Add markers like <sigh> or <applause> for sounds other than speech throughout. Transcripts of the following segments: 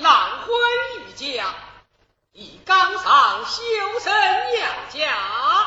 浪花欲降，以刚上修身养家。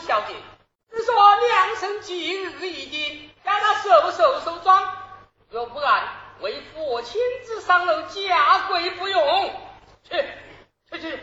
小姐，只说良辰吉日一定让他手手收庄，若不然，为父亲自上楼，假跪不用。去，去去去。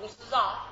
公司啊。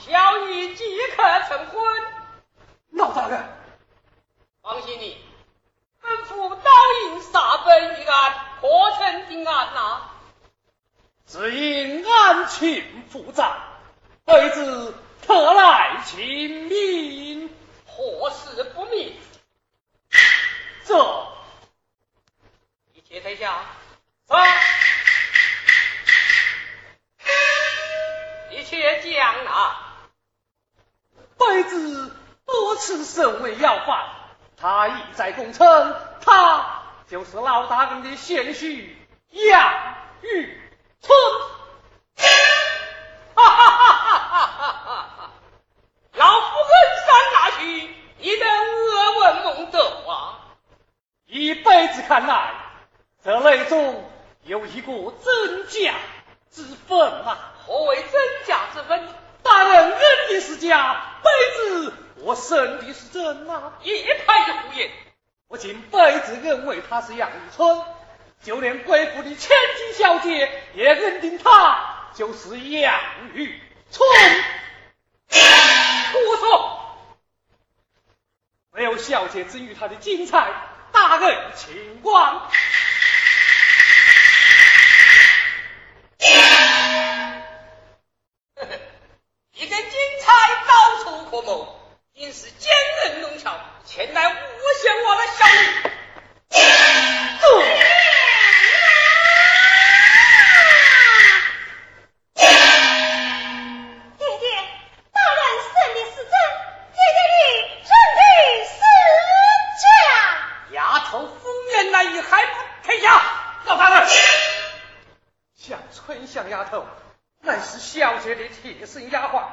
小女即刻成婚。老大人，放心你，本府答应杀本一案，破成定案呐。只因案情复杂，贵子特来请命。何事不明？这，一切在下。三，一切将啊。辈子多次身为要犯，他一再供称，他就是老大人的贤婿杨玉春。哈哈哈哈哈哈！老夫恩山大去？你等恶问孟德华。一辈子看来，这内中有一股真假之分啊。何为真假之分？大人认的是假，辈子我生的是真啊！一派的胡言！我今辈子认为他是杨玉春，就连贵府的千金小姐也认定他就是杨玉春。<laughs> 胡说！没有小姐之于他的精彩，大人请光。一根精彩到处可谋，竟是奸人弄巧，前来诬陷我的小女。爹爹，大人生的是真，爹爹你认的是假。丫头敷衍来意，还不退下？老大人，像春香丫头乃是小姐的贴身丫鬟，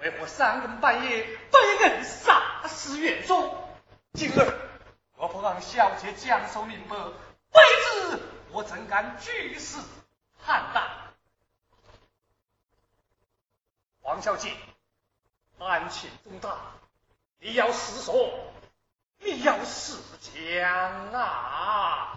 为何三更半夜被人杀死院中？今日若不让小姐讲授明白，辈子我怎敢举事判断？王小姐，案情重大，你要实说，你要实香啊！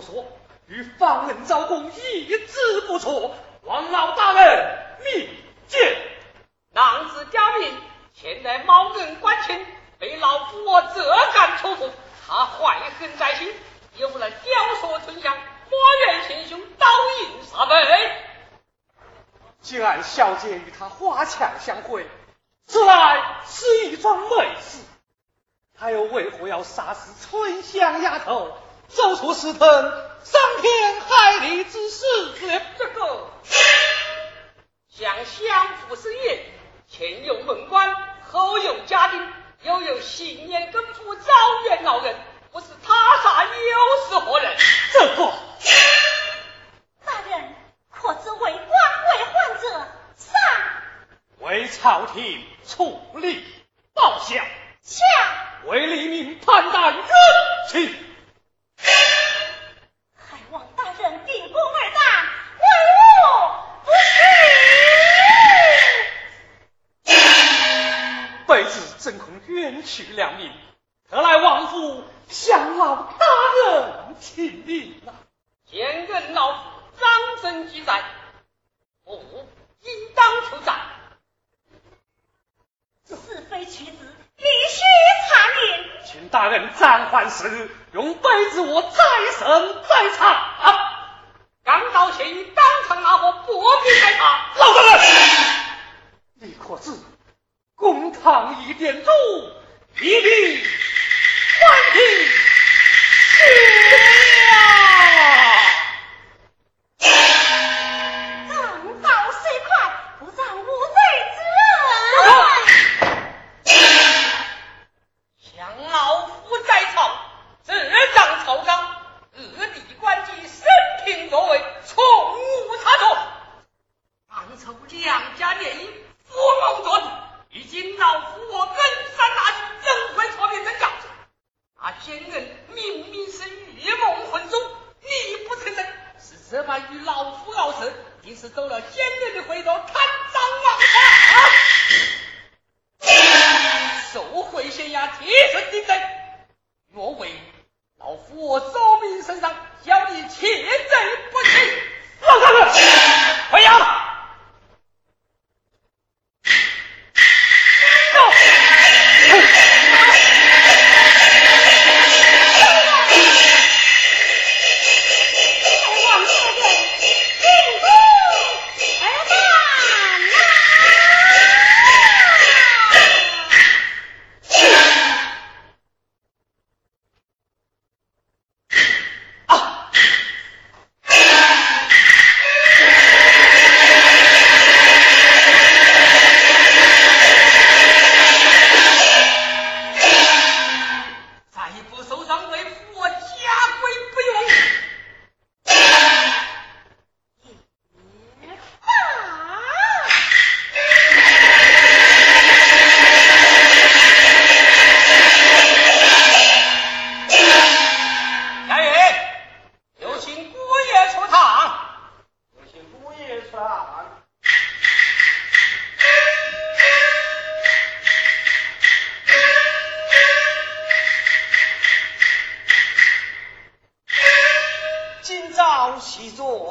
所说与方人招工一字不错，王老大人密见。郎子刁民，前来冒认官亲，被老夫我责赶出府，他怀恨在心，有了雕塑春香，莫怨贤兄刀影杀背。既然小姐与他花墙相会，此乃是一桩美事，他又为何要杀死春香丫头，做出私吞伤天害理之事？这个想相府是业，前有门官，后有家丁，又有行年根夫招远老人，不是他杀又是何人？这个大人，可知为官为患者上？为朝廷处理报效，下为黎民判断冤情。还望大人秉公而大，为我不屈。卑职怎恐冤屈良民，特来王府向老大人请礼啊！见任老夫张真记载，不应当求斩。是非曲直，必须查明。请大人暂缓时，用杯子我再审再查。刚到县狱，当场拿货，不必再查。老大人，你可知公堂一点钟，一定欢迎了。正道虽快，不让无罪之人。想老夫在朝，这张朝纲，各地官妓生平若为，从无差错。当初两家联姻，福龙作主，如今老夫我恩山拿去，怎会错变真假？那奸人明明是玉梦魂中，你不承认，是这般与老夫傲视，定是走了奸人的回头，贪赃枉 <laughs> 法。受贿县衙贴身的在，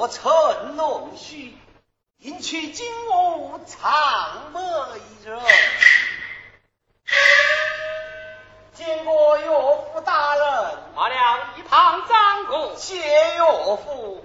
陈龙须，迎娶金屋长乐一人。见过岳父大人，马良一旁张公，谢岳父